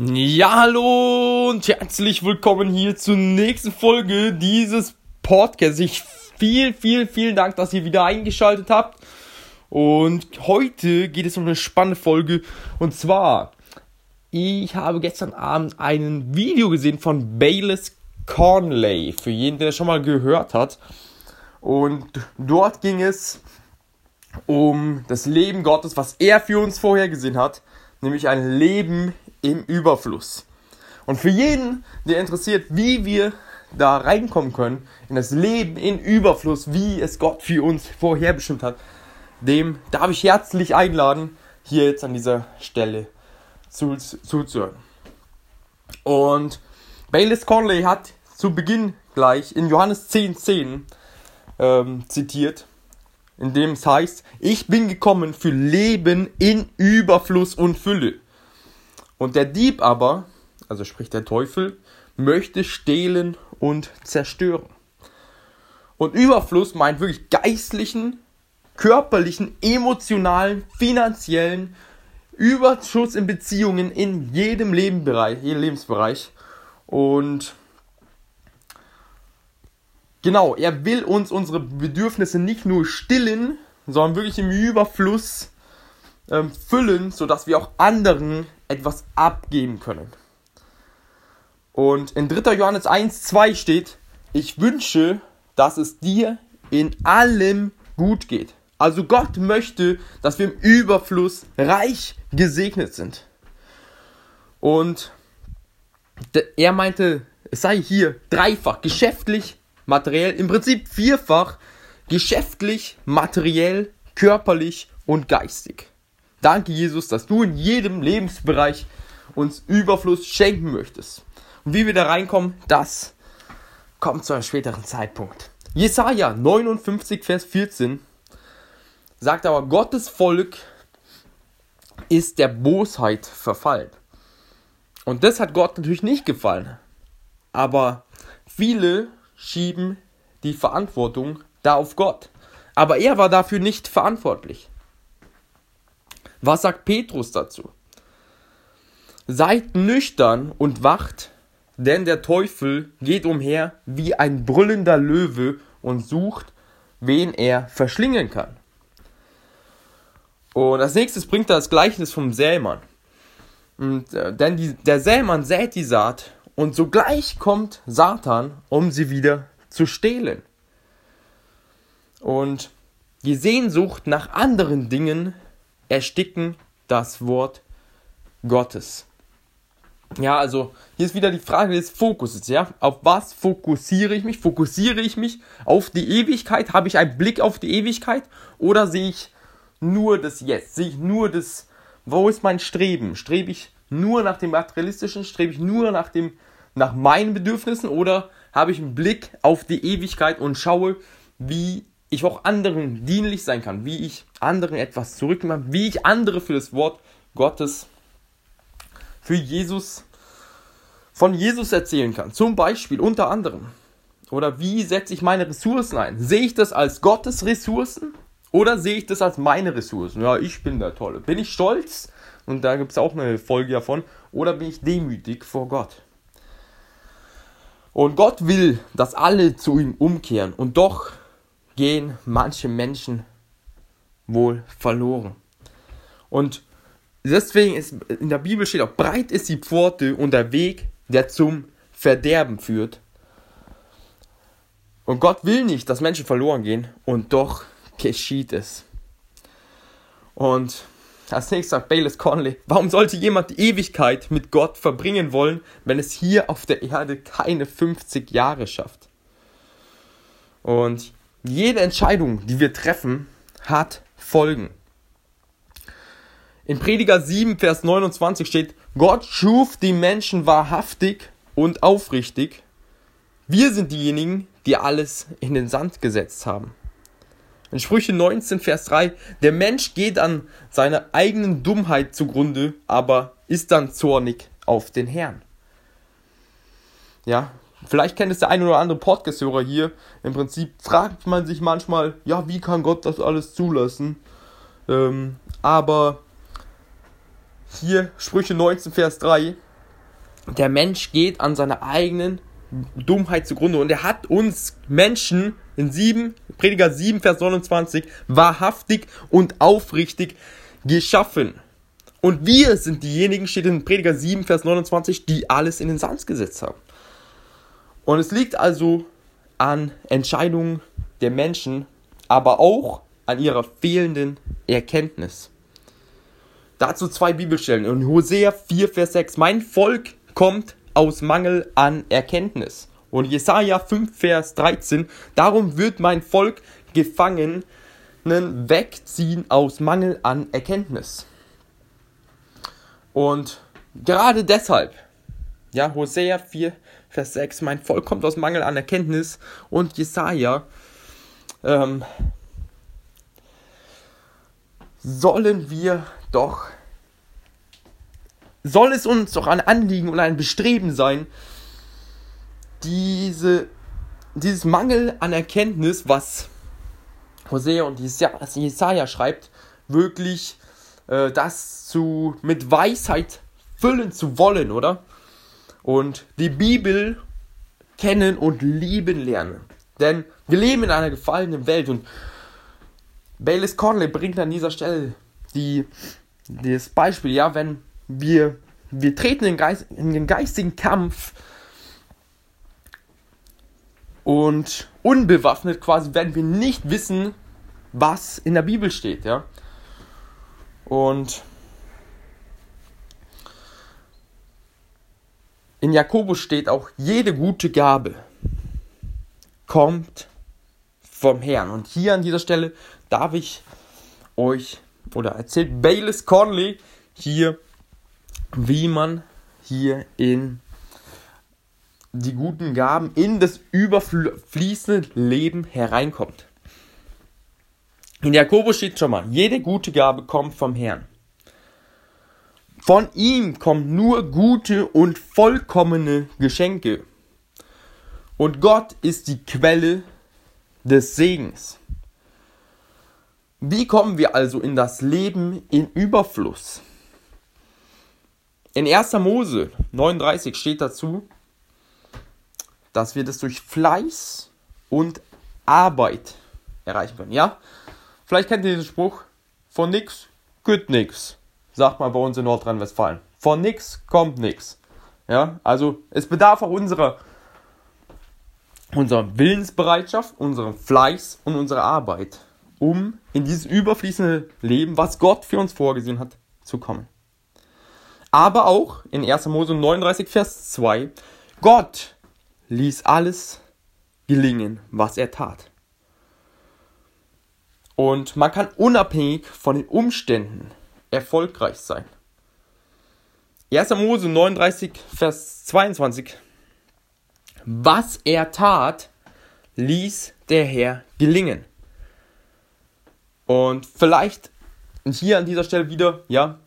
Ja, hallo und herzlich willkommen hier zur nächsten Folge dieses Podcasts. Ich viel, viel, vielen Dank, dass ihr wieder eingeschaltet habt. Und heute geht es um eine spannende Folge. Und zwar, ich habe gestern Abend ein Video gesehen von Bayless Cornley. Für jeden, der das schon mal gehört hat. Und dort ging es um das Leben Gottes, was er für uns vorhergesehen hat. Nämlich ein Leben im Überfluss. Und für jeden, der interessiert, wie wir da reinkommen können, in das Leben in Überfluss, wie es Gott für uns vorherbestimmt hat, dem darf ich herzlich einladen, hier jetzt an dieser Stelle zuzuhören. Und Baylis Conley hat zu Beginn gleich in Johannes 10,10 10, ähm, zitiert, in dem es heißt, ich bin gekommen für Leben in Überfluss und Fülle. Und der Dieb aber, also sprich der Teufel, möchte stehlen und zerstören. Und Überfluss meint wirklich geistlichen, körperlichen, emotionalen, finanziellen Überschuss in Beziehungen in jedem Lebensbereich, jedem Lebensbereich. Und genau, er will uns unsere Bedürfnisse nicht nur stillen, sondern wirklich im Überfluss ähm, füllen, sodass wir auch anderen etwas abgeben können. Und in 3. Johannes 1, 2 steht, ich wünsche, dass es dir in allem gut geht. Also Gott möchte, dass wir im Überfluss reich gesegnet sind. Und er meinte, es sei hier dreifach, geschäftlich, materiell, im Prinzip vierfach, geschäftlich, materiell, körperlich und geistig. Danke, Jesus, dass du in jedem Lebensbereich uns Überfluss schenken möchtest. Und wie wir da reinkommen, das kommt zu einem späteren Zeitpunkt. Jesaja 59, Vers 14 sagt aber, Gottes Volk ist der Bosheit verfallen. Und das hat Gott natürlich nicht gefallen. Aber viele schieben die Verantwortung da auf Gott. Aber er war dafür nicht verantwortlich. Was sagt Petrus dazu? Seid nüchtern und wacht, denn der Teufel geht umher wie ein brüllender Löwe und sucht, wen er verschlingen kann. Und als nächstes bringt er das Gleichnis vom Sämann. Und, äh, denn die, der Sämann sät die Saat und sogleich kommt Satan, um sie wieder zu stehlen. Und die Sehnsucht nach anderen Dingen ersticken das Wort Gottes. Ja, also hier ist wieder die Frage des Fokuses, ja. Auf was fokussiere ich mich? Fokussiere ich mich auf die Ewigkeit? Habe ich einen Blick auf die Ewigkeit? Oder sehe ich nur das Jetzt? Sehe ich nur das, wo ist mein Streben? Strebe ich nur nach dem Materialistischen? Strebe ich nur nach dem, nach meinen Bedürfnissen? Oder habe ich einen Blick auf die Ewigkeit und schaue, wie ich auch anderen dienlich sein kann, wie ich anderen etwas zurückmache, wie ich andere für das Wort Gottes, für Jesus, von Jesus erzählen kann. Zum Beispiel unter anderem. Oder wie setze ich meine Ressourcen ein? Sehe ich das als Gottes Ressourcen oder sehe ich das als meine Ressourcen? Ja, ich bin der Tolle. Bin ich stolz? Und da gibt es auch eine Folge davon. Oder bin ich demütig vor Gott? Und Gott will, dass alle zu ihm umkehren. Und doch gehen manche Menschen wohl verloren. Und deswegen ist in der Bibel steht auch, breit ist die Pforte und der Weg, der zum Verderben führt. Und Gott will nicht, dass Menschen verloren gehen und doch geschieht es. Und als nächstes sagt Bayless Conley, warum sollte jemand die Ewigkeit mit Gott verbringen wollen, wenn es hier auf der Erde keine 50 Jahre schafft? Und jede Entscheidung, die wir treffen, hat Folgen. In Prediger 7, Vers 29 steht, Gott schuf die Menschen wahrhaftig und aufrichtig. Wir sind diejenigen, die alles in den Sand gesetzt haben. In Sprüche 19, Vers 3, der Mensch geht an seiner eigenen Dummheit zugrunde, aber ist dann zornig auf den Herrn. Ja, Vielleicht kennt es der ein oder andere Podcast-Hörer hier. Im Prinzip fragt man sich manchmal, ja, wie kann Gott das alles zulassen? Ähm, aber hier Sprüche 19, Vers 3. der Mensch geht an seiner eigenen Dummheit zugrunde. Und er hat uns Menschen in 7, Prediger 7, Vers 29, wahrhaftig und aufrichtig geschaffen. Und wir sind diejenigen, steht in Prediger 7, Vers 29, die alles in den Sand gesetzt haben. Und es liegt also an Entscheidungen der Menschen, aber auch an ihrer fehlenden Erkenntnis. Dazu zwei Bibelstellen. In Hosea 4, Vers 6. Mein Volk kommt aus Mangel an Erkenntnis. Und Jesaja 5, Vers 13. Darum wird mein Volk Gefangenen wegziehen aus Mangel an Erkenntnis. Und gerade deshalb, ja, Hosea 4, Vers 6, mein Volk kommt aus Mangel an Erkenntnis und Jesaja, ähm, sollen wir doch, soll es uns doch ein Anliegen und ein Bestreben sein, diese, dieses Mangel an Erkenntnis, was Hosea und Jesaja schreibt, wirklich äh, das zu, mit Weisheit füllen zu wollen, oder? Und die Bibel kennen und lieben lernen. Denn wir leben in einer gefallenen Welt und Baylis Conley bringt an dieser Stelle die, das Beispiel, ja, wenn wir, wir treten in, Geist, in den geistigen Kampf und unbewaffnet quasi, wenn wir nicht wissen, was in der Bibel steht, ja. Und in Jakobus steht auch, jede gute Gabe kommt vom Herrn. Und hier an dieser Stelle darf ich euch oder erzählt Baylis Conley hier, wie man hier in die guten Gaben in das überfließende Leben hereinkommt. In Jakobus steht schon mal, jede gute Gabe kommt vom Herrn. Von ihm kommen nur gute und vollkommene Geschenke. Und Gott ist die Quelle des Segens. Wie kommen wir also in das Leben in Überfluss? In 1. Mose 39 steht dazu, dass wir das durch Fleiß und Arbeit erreichen können. Ja, vielleicht kennt ihr diesen Spruch, von nix gut nix, sagt man bei uns in Nordrhein-Westfalen. Von nix kommt nix. Ja, also es bedarf auch unserer, unserer Willensbereitschaft, unserem Fleiß und unserer Arbeit um in dieses überfließende Leben, was Gott für uns vorgesehen hat, zu kommen. Aber auch in 1. Mose 39, Vers 2, Gott ließ alles gelingen, was er tat. Und man kann unabhängig von den Umständen erfolgreich sein. 1. Mose 39, Vers 22. Was er tat, ließ der Herr gelingen. Und vielleicht hier an dieser Stelle wieder, ja,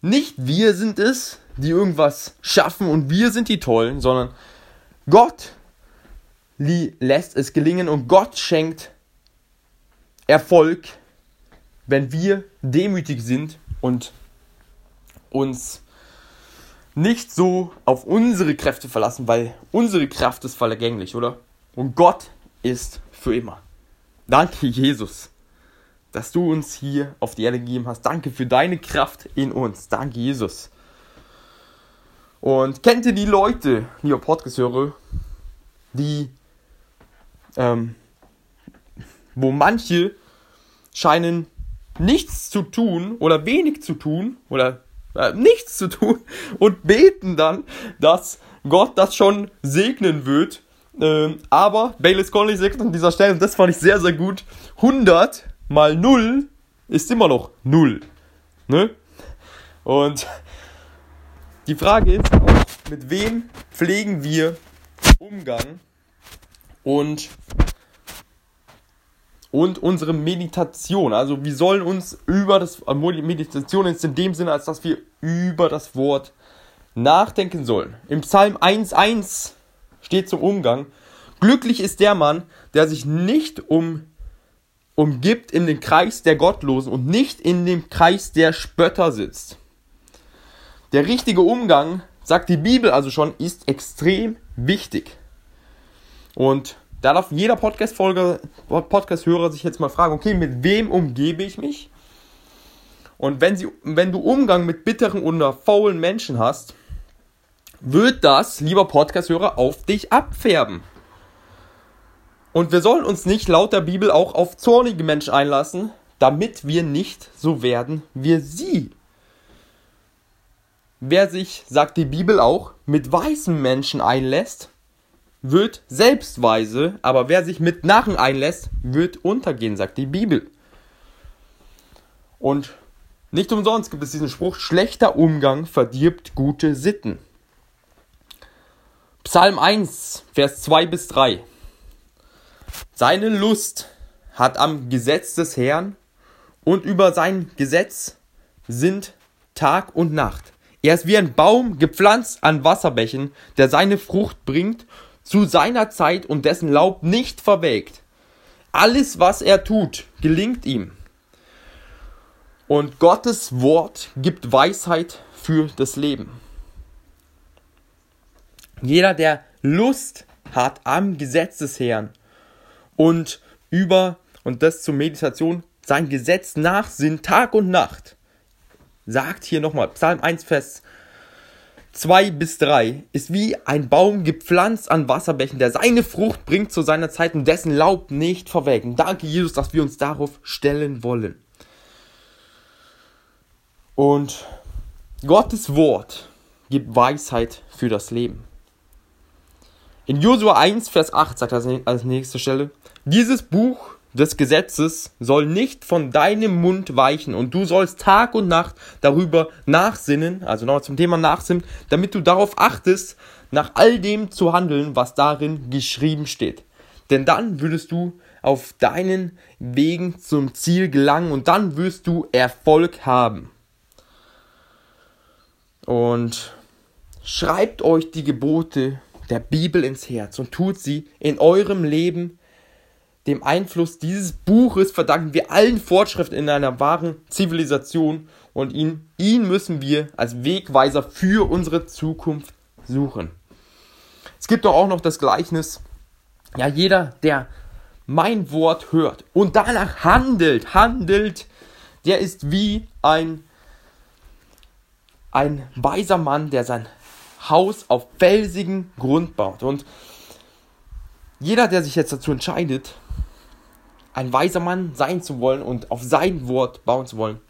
nicht wir sind es, die irgendwas schaffen und wir sind die Tollen, sondern Gott lässt es gelingen und Gott schenkt Erfolg, wenn wir demütig sind und uns nicht so auf unsere Kräfte verlassen, weil unsere Kraft ist vergänglich, oder? Und Gott ist für immer. Danke, Jesus dass du uns hier auf die Erde gegeben hast. Danke für deine Kraft in uns. Danke, Jesus. Und kennt ihr die Leute, lieber Podcast-Hörer, die, ähm, wo manche scheinen nichts zu tun oder wenig zu tun oder äh, nichts zu tun und beten dann, dass Gott das schon segnen wird. Ähm, aber Bayless Conley sagt an dieser Stelle, und das fand ich sehr, sehr gut, 100 mal 0 ist immer noch 0. Ne? Und die Frage ist auch, mit wem pflegen wir Umgang und, und unsere Meditation. Also wir sollen uns über das, Meditation ist in dem Sinne, als dass wir über das Wort nachdenken sollen. Im Psalm 1.1 steht zum Umgang, glücklich ist der Mann, der sich nicht um umgibt in den Kreis der Gottlosen und nicht in dem Kreis der Spötter sitzt. Der richtige Umgang sagt die Bibel also schon, ist extrem wichtig. Und da darf jeder Podcast-Folger, Podcast-Hörer sich jetzt mal fragen, okay, mit wem umgebe ich mich? Und wenn, sie, wenn du Umgang mit bitteren oder faulen Menschen hast, wird das, lieber Podcast-Hörer, auf dich abfärben. Und wir sollen uns nicht laut der Bibel auch auf zornige Menschen einlassen, damit wir nicht so werden wie sie. Wer sich, sagt die Bibel auch, mit weißen Menschen einlässt, wird selbst weise, aber wer sich mit Narren einlässt, wird untergehen, sagt die Bibel. Und nicht umsonst gibt es diesen Spruch, schlechter Umgang verdirbt gute Sitten. Psalm 1, Vers 2 bis 3. Seine Lust hat am Gesetz des Herrn und über sein Gesetz sind Tag und Nacht. Er ist wie ein Baum gepflanzt an Wasserbächen, der seine Frucht bringt zu seiner Zeit und dessen Laub nicht verwelkt. Alles, was er tut, gelingt ihm. Und Gottes Wort gibt Weisheit für das Leben. Jeder, der Lust hat am Gesetz des Herrn und über, und das zur Meditation, sein Gesetz nachsinnt Tag und Nacht, sagt hier nochmal, Psalm 1, Vers 2 bis 3, ist wie ein Baum gepflanzt an Wasserbächen, der seine Frucht bringt zu seiner Zeit und dessen Laub nicht verwelken. Danke, Jesus, dass wir uns darauf stellen wollen. Und Gottes Wort gibt Weisheit für das Leben. In Josua 1, Vers 8 sagt er als nächste Stelle, dieses Buch des Gesetzes soll nicht von deinem Mund weichen und du sollst Tag und Nacht darüber nachsinnen, also nochmal zum Thema Nachsinnen, damit du darauf achtest, nach all dem zu handeln, was darin geschrieben steht. Denn dann würdest du auf deinen Wegen zum Ziel gelangen und dann wirst du Erfolg haben. Und schreibt euch die Gebote der Bibel ins Herz und tut sie in eurem Leben dem Einfluss dieses Buches verdanken wir allen Fortschritt in einer wahren Zivilisation und ihn, ihn müssen wir als Wegweiser für unsere Zukunft suchen. Es gibt doch auch noch das Gleichnis, ja, jeder, der mein Wort hört und danach handelt, handelt, der ist wie ein, ein weiser Mann, der sein Haus auf felsigen Grund baut. Und jeder, der sich jetzt dazu entscheidet, ein weiser Mann sein zu wollen und auf sein Wort bauen zu wollen,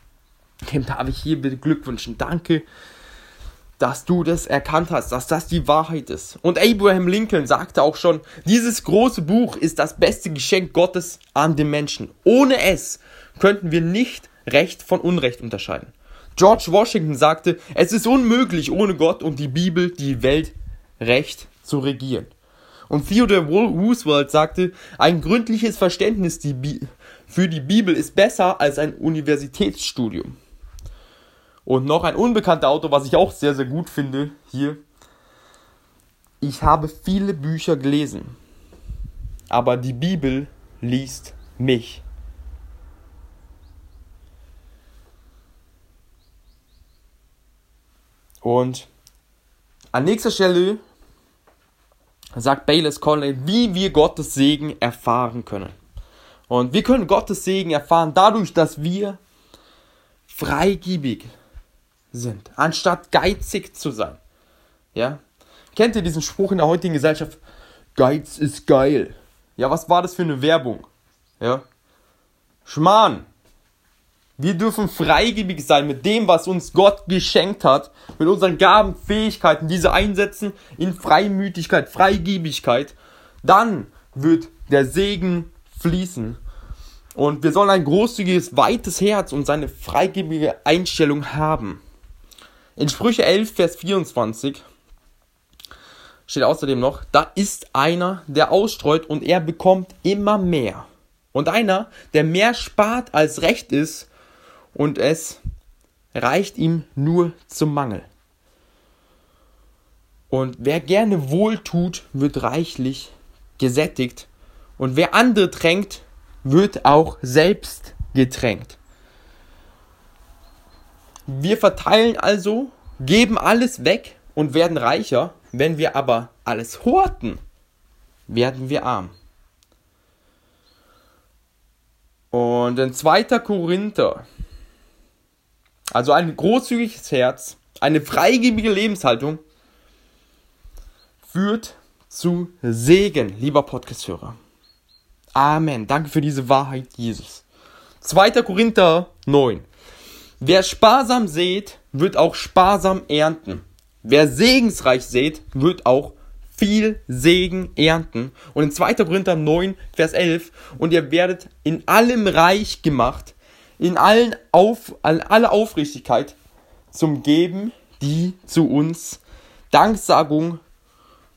dem darf ich hier bitte Glückwünschen. Danke, dass du das erkannt hast, dass das die Wahrheit ist. Und Abraham Lincoln sagte auch schon, dieses große Buch ist das beste Geschenk Gottes an den Menschen. Ohne es könnten wir nicht Recht von Unrecht unterscheiden. George Washington sagte, es ist unmöglich, ohne Gott und die Bibel die Welt recht zu regieren. Und Theodore Roosevelt sagte, ein gründliches Verständnis für die Bibel ist besser als ein Universitätsstudium. Und noch ein unbekannter Autor, was ich auch sehr, sehr gut finde, hier. Ich habe viele Bücher gelesen, aber die Bibel liest mich. Und an nächster Stelle sagt Bayless Conley, wie wir Gottes Segen erfahren können. Und wir können Gottes Segen erfahren dadurch, dass wir freigebig sind, anstatt geizig zu sein. Ja? Kennt ihr diesen Spruch in der heutigen Gesellschaft? Geiz ist geil. Ja, was war das für eine Werbung? Ja? Schmarrn. Wir dürfen freigebig sein mit dem, was uns Gott geschenkt hat, mit unseren Gaben, Fähigkeiten, diese einsetzen in Freimütigkeit, Freigebigkeit. Dann wird der Segen fließen. Und wir sollen ein großzügiges, weites Herz und seine freigebige Einstellung haben. In Sprüche 11, Vers 24 steht außerdem noch, da ist einer, der ausstreut und er bekommt immer mehr. Und einer, der mehr spart als recht ist, und es reicht ihm nur zum Mangel. Und wer gerne wohl tut, wird reichlich gesättigt. Und wer andere tränkt, wird auch selbst getränkt. Wir verteilen also, geben alles weg und werden reicher. Wenn wir aber alles horten, werden wir arm. Und in 2. Korinther, also ein großzügiges Herz, eine freigebige Lebenshaltung, führt zu Segen, lieber Podcast-Hörer. Amen. Danke für diese Wahrheit, Jesus. 2. Korinther 9. Wer sparsam sät, wird auch sparsam ernten. Wer segensreich sät, wird auch viel Segen ernten. Und in 2. Korinther 9, Vers 11, und ihr werdet in allem reich gemacht, in allen auf, an aller Aufrichtigkeit zum Geben, die zu uns Danksagung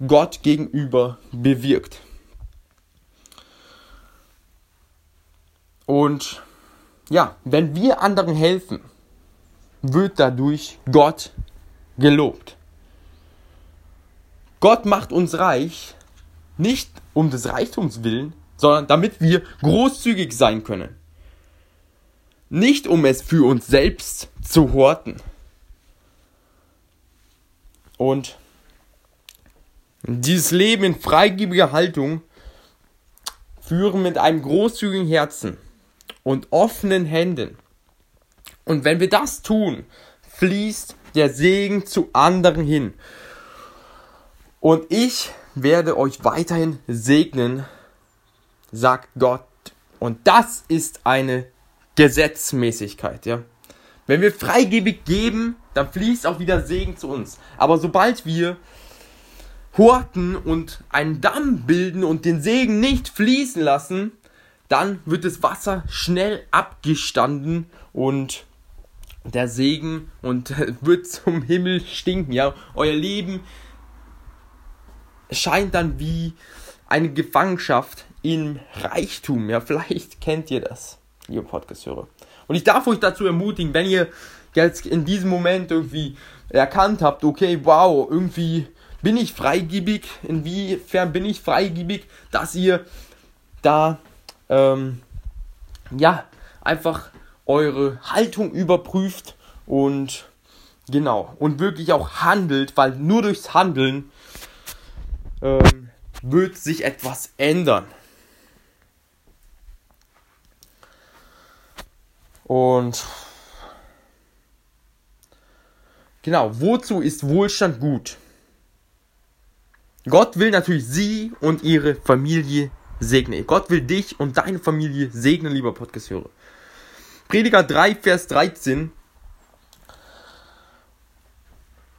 Gott gegenüber bewirkt. Und ja, wenn wir anderen helfen, wird dadurch Gott gelobt. Gott macht uns reich, nicht um des Reichtums willen, sondern damit wir großzügig sein können. Nicht um es für uns selbst zu horten. Und dieses Leben in freigebiger Haltung führen mit einem großzügigen Herzen und offenen Händen. Und wenn wir das tun, fließt der Segen zu anderen hin. Und ich werde euch weiterhin segnen, sagt Gott. Und das ist eine Gesetzmäßigkeit, ja. Wenn wir freigebig geben, dann fließt auch wieder Segen zu uns. Aber sobald wir horten und einen Damm bilden und den Segen nicht fließen lassen, dann wird das Wasser schnell abgestanden und der Segen und wird zum Himmel stinken, ja. Euer Leben scheint dann wie eine Gefangenschaft im Reichtum, ja. Vielleicht kennt ihr das, liebe Podcast-Hörer. Und ich darf euch dazu ermutigen, wenn ihr jetzt in diesem Moment irgendwie erkannt habt, okay, wow, irgendwie bin ich freigebig, inwiefern bin ich freigebig, dass ihr da, ähm, ja, einfach eure Haltung überprüft und genau, und wirklich auch handelt, weil nur durchs Handeln ähm, wird sich etwas ändern. Und genau, wozu ist Wohlstand gut? Gott will natürlich sie und ihre Familie segnen. Gott will dich und deine Familie segnen, lieber Podcast-Hörer. Prediger 3, Vers 13.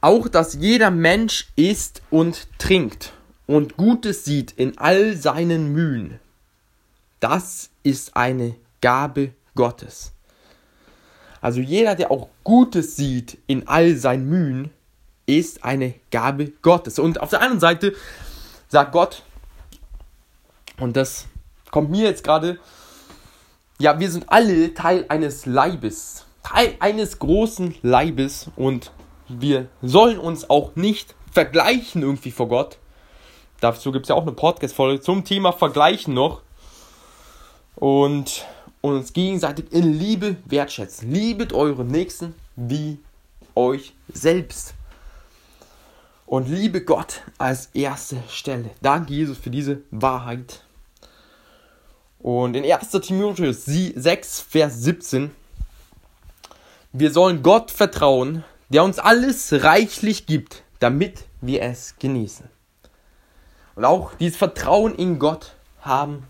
Auch, dass jeder Mensch isst und trinkt und Gutes sieht in all seinen Mühen. Das ist eine Gabe Gottes. Also jeder, der auch Gutes sieht in all seinen Mühen, ist eine Gabe Gottes. Und auf der anderen Seite sagt Gott, und das kommt mir jetzt gerade, ja, wir sind alle Teil eines Leibes, Teil eines großen Leibes und wir sollen uns auch nicht vergleichen irgendwie vor Gott. Dazu gibt es ja auch eine Podcast-Folge zum Thema Vergleichen noch. Und uns gegenseitig in Liebe wertschätzen. Liebet eure Nächsten wie euch selbst. Und liebe Gott als erste Stelle. Danke, Jesus, für diese Wahrheit. Und in 1. Timotheus 6, Vers 17. Wir sollen Gott vertrauen, der uns alles reichlich gibt, damit wir es genießen. Und auch dieses Vertrauen in Gott haben.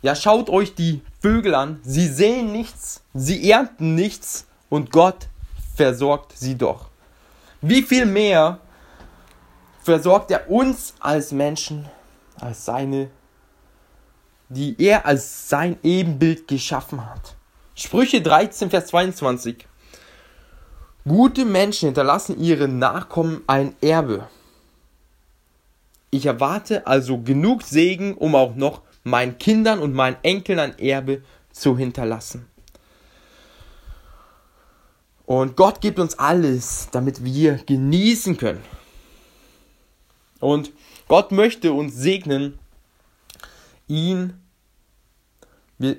Ja, schaut euch die Vögel an. Sie sehen nichts, sie ernten nichts und Gott versorgt sie doch. Wie viel mehr versorgt er uns als Menschen, als seine, die er als sein Ebenbild geschaffen hat. Sprüche 13, Vers 22. Gute Menschen hinterlassen ihren Nachkommen ein Erbe. Ich erwarte also genug Segen, um auch noch meinen Kindern und meinen Enkeln ein Erbe zu hinterlassen. Und Gott gibt uns alles, damit wir genießen können. Und Gott möchte uns segnen, ihn, wir,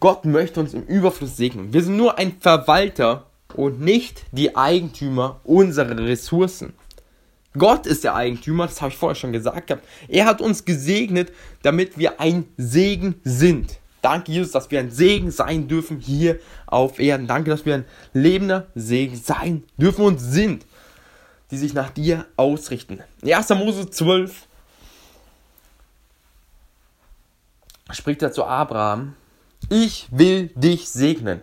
Gott möchte uns im Überfluss segnen. Wir sind nur ein Verwalter und nicht die Eigentümer unserer Ressourcen. Gott ist der Eigentümer, das habe ich vorher schon gesagt gehabt. Er hat uns gesegnet, damit wir ein Segen sind. Danke, Jesus, dass wir ein Segen sein dürfen hier auf Erden. Danke, dass wir ein lebender Segen sein dürfen und sind, die sich nach dir ausrichten. 1. Mose 12 spricht er zu Abraham, ich will dich segnen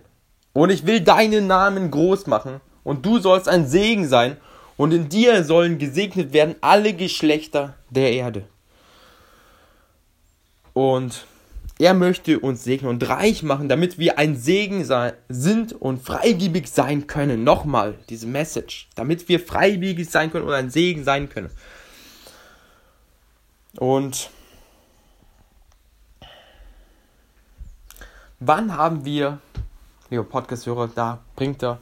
und ich will deinen Namen groß machen und du sollst ein Segen sein und in dir sollen gesegnet werden alle Geschlechter der Erde. Und er möchte uns segnen und reich machen, damit wir ein Segen sein, sind und freigebig sein können. Nochmal diese Message. Damit wir freigebig sein können und ein Segen sein können. Und wann haben wir, lieber Podcast-Hörer, da bringt er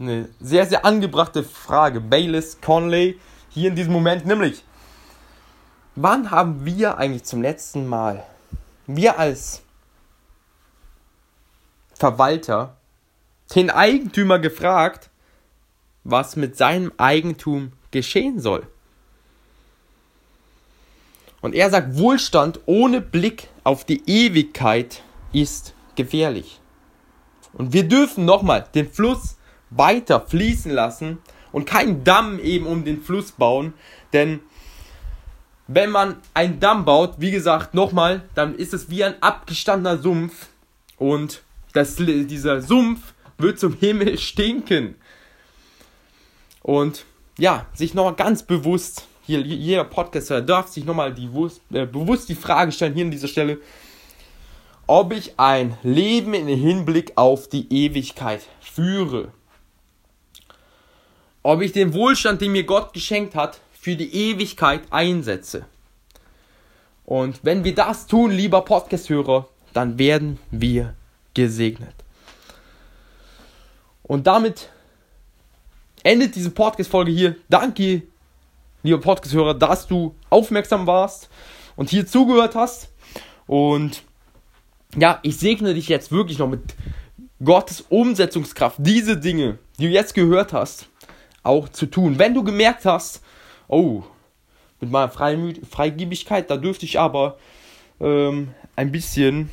eine sehr, sehr angebrachte Frage. Baylis Conley hier in diesem Moment, nämlich, wann haben wir eigentlich zum letzten Mal, wir als Verwalter, den Eigentümer gefragt, was mit seinem Eigentum geschehen soll? Und er sagt, Wohlstand ohne Blick auf die Ewigkeit ist gefährlich. Und wir dürfen nochmal den Fluss weiter fließen lassen und keinen Damm eben um den Fluss bauen, denn wenn man einen Damm baut, wie gesagt, nochmal, dann ist es wie ein abgestandener Sumpf. Und das, dieser Sumpf wird zum Himmel stinken. Und ja, sich nochmal ganz bewusst, hier jeder Podcaster darf sich nochmal die, äh, bewusst die Frage stellen, hier an dieser Stelle, ob ich ein Leben in Hinblick auf die Ewigkeit führe ob ich den Wohlstand, den mir Gott geschenkt hat, für die Ewigkeit einsetze. Und wenn wir das tun, lieber Podcast-Hörer, dann werden wir gesegnet. Und damit endet diese Podcast-Folge hier. Danke, lieber Podcast-Hörer, dass du aufmerksam warst und hier zugehört hast. Und ja, ich segne dich jetzt wirklich noch mit Gottes Umsetzungskraft, diese Dinge, die du jetzt gehört hast, auch zu tun. Wenn du gemerkt hast, oh, mit meiner Freimü Freigebigkeit, da dürfte ich aber ähm, ein bisschen,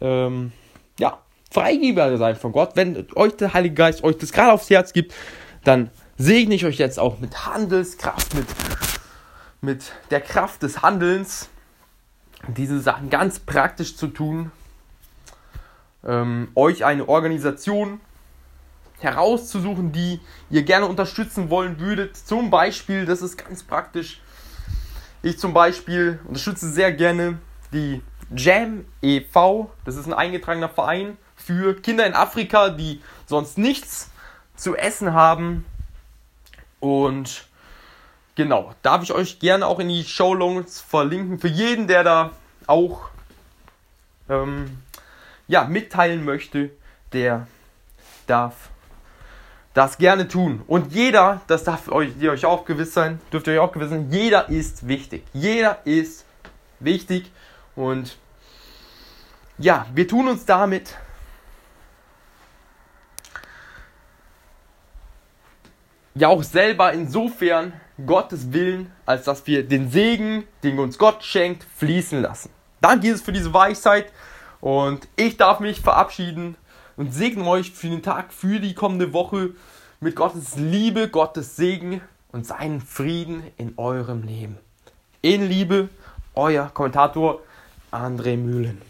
ähm, ja, freigebiger sein von Gott. Wenn euch der Heilige Geist euch das gerade aufs Herz gibt, dann segne ich euch jetzt auch mit Handelskraft, mit, mit der Kraft des Handelns, diese Sachen ganz praktisch zu tun. Ähm, euch eine Organisation herauszusuchen, die ihr gerne unterstützen wollen würdet. Zum Beispiel, das ist ganz praktisch. Ich zum Beispiel unterstütze sehr gerne die Jam e.V. Das ist ein eingetragener Verein für Kinder in Afrika, die sonst nichts zu essen haben. Und genau, darf ich euch gerne auch in die Show Notes verlinken. Für jeden, der da auch ähm, ja, mitteilen möchte, der darf das gerne tun. Und jeder, das darf euch, ihr euch auch gewiss sein, dürft ihr euch auch gewiss sein, jeder ist wichtig. Jeder ist wichtig. Und ja, wir tun uns damit ja auch selber insofern Gottes Willen, als dass wir den Segen, den uns Gott schenkt, fließen lassen. Danke Jesus für diese Weisheit und ich darf mich verabschieden und segne euch für den Tag, für die kommende Woche mit Gottes Liebe, Gottes Segen und seinen Frieden in eurem Leben. In Liebe, euer Kommentator André Mühlen.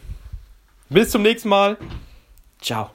Bis zum nächsten Mal. Ciao.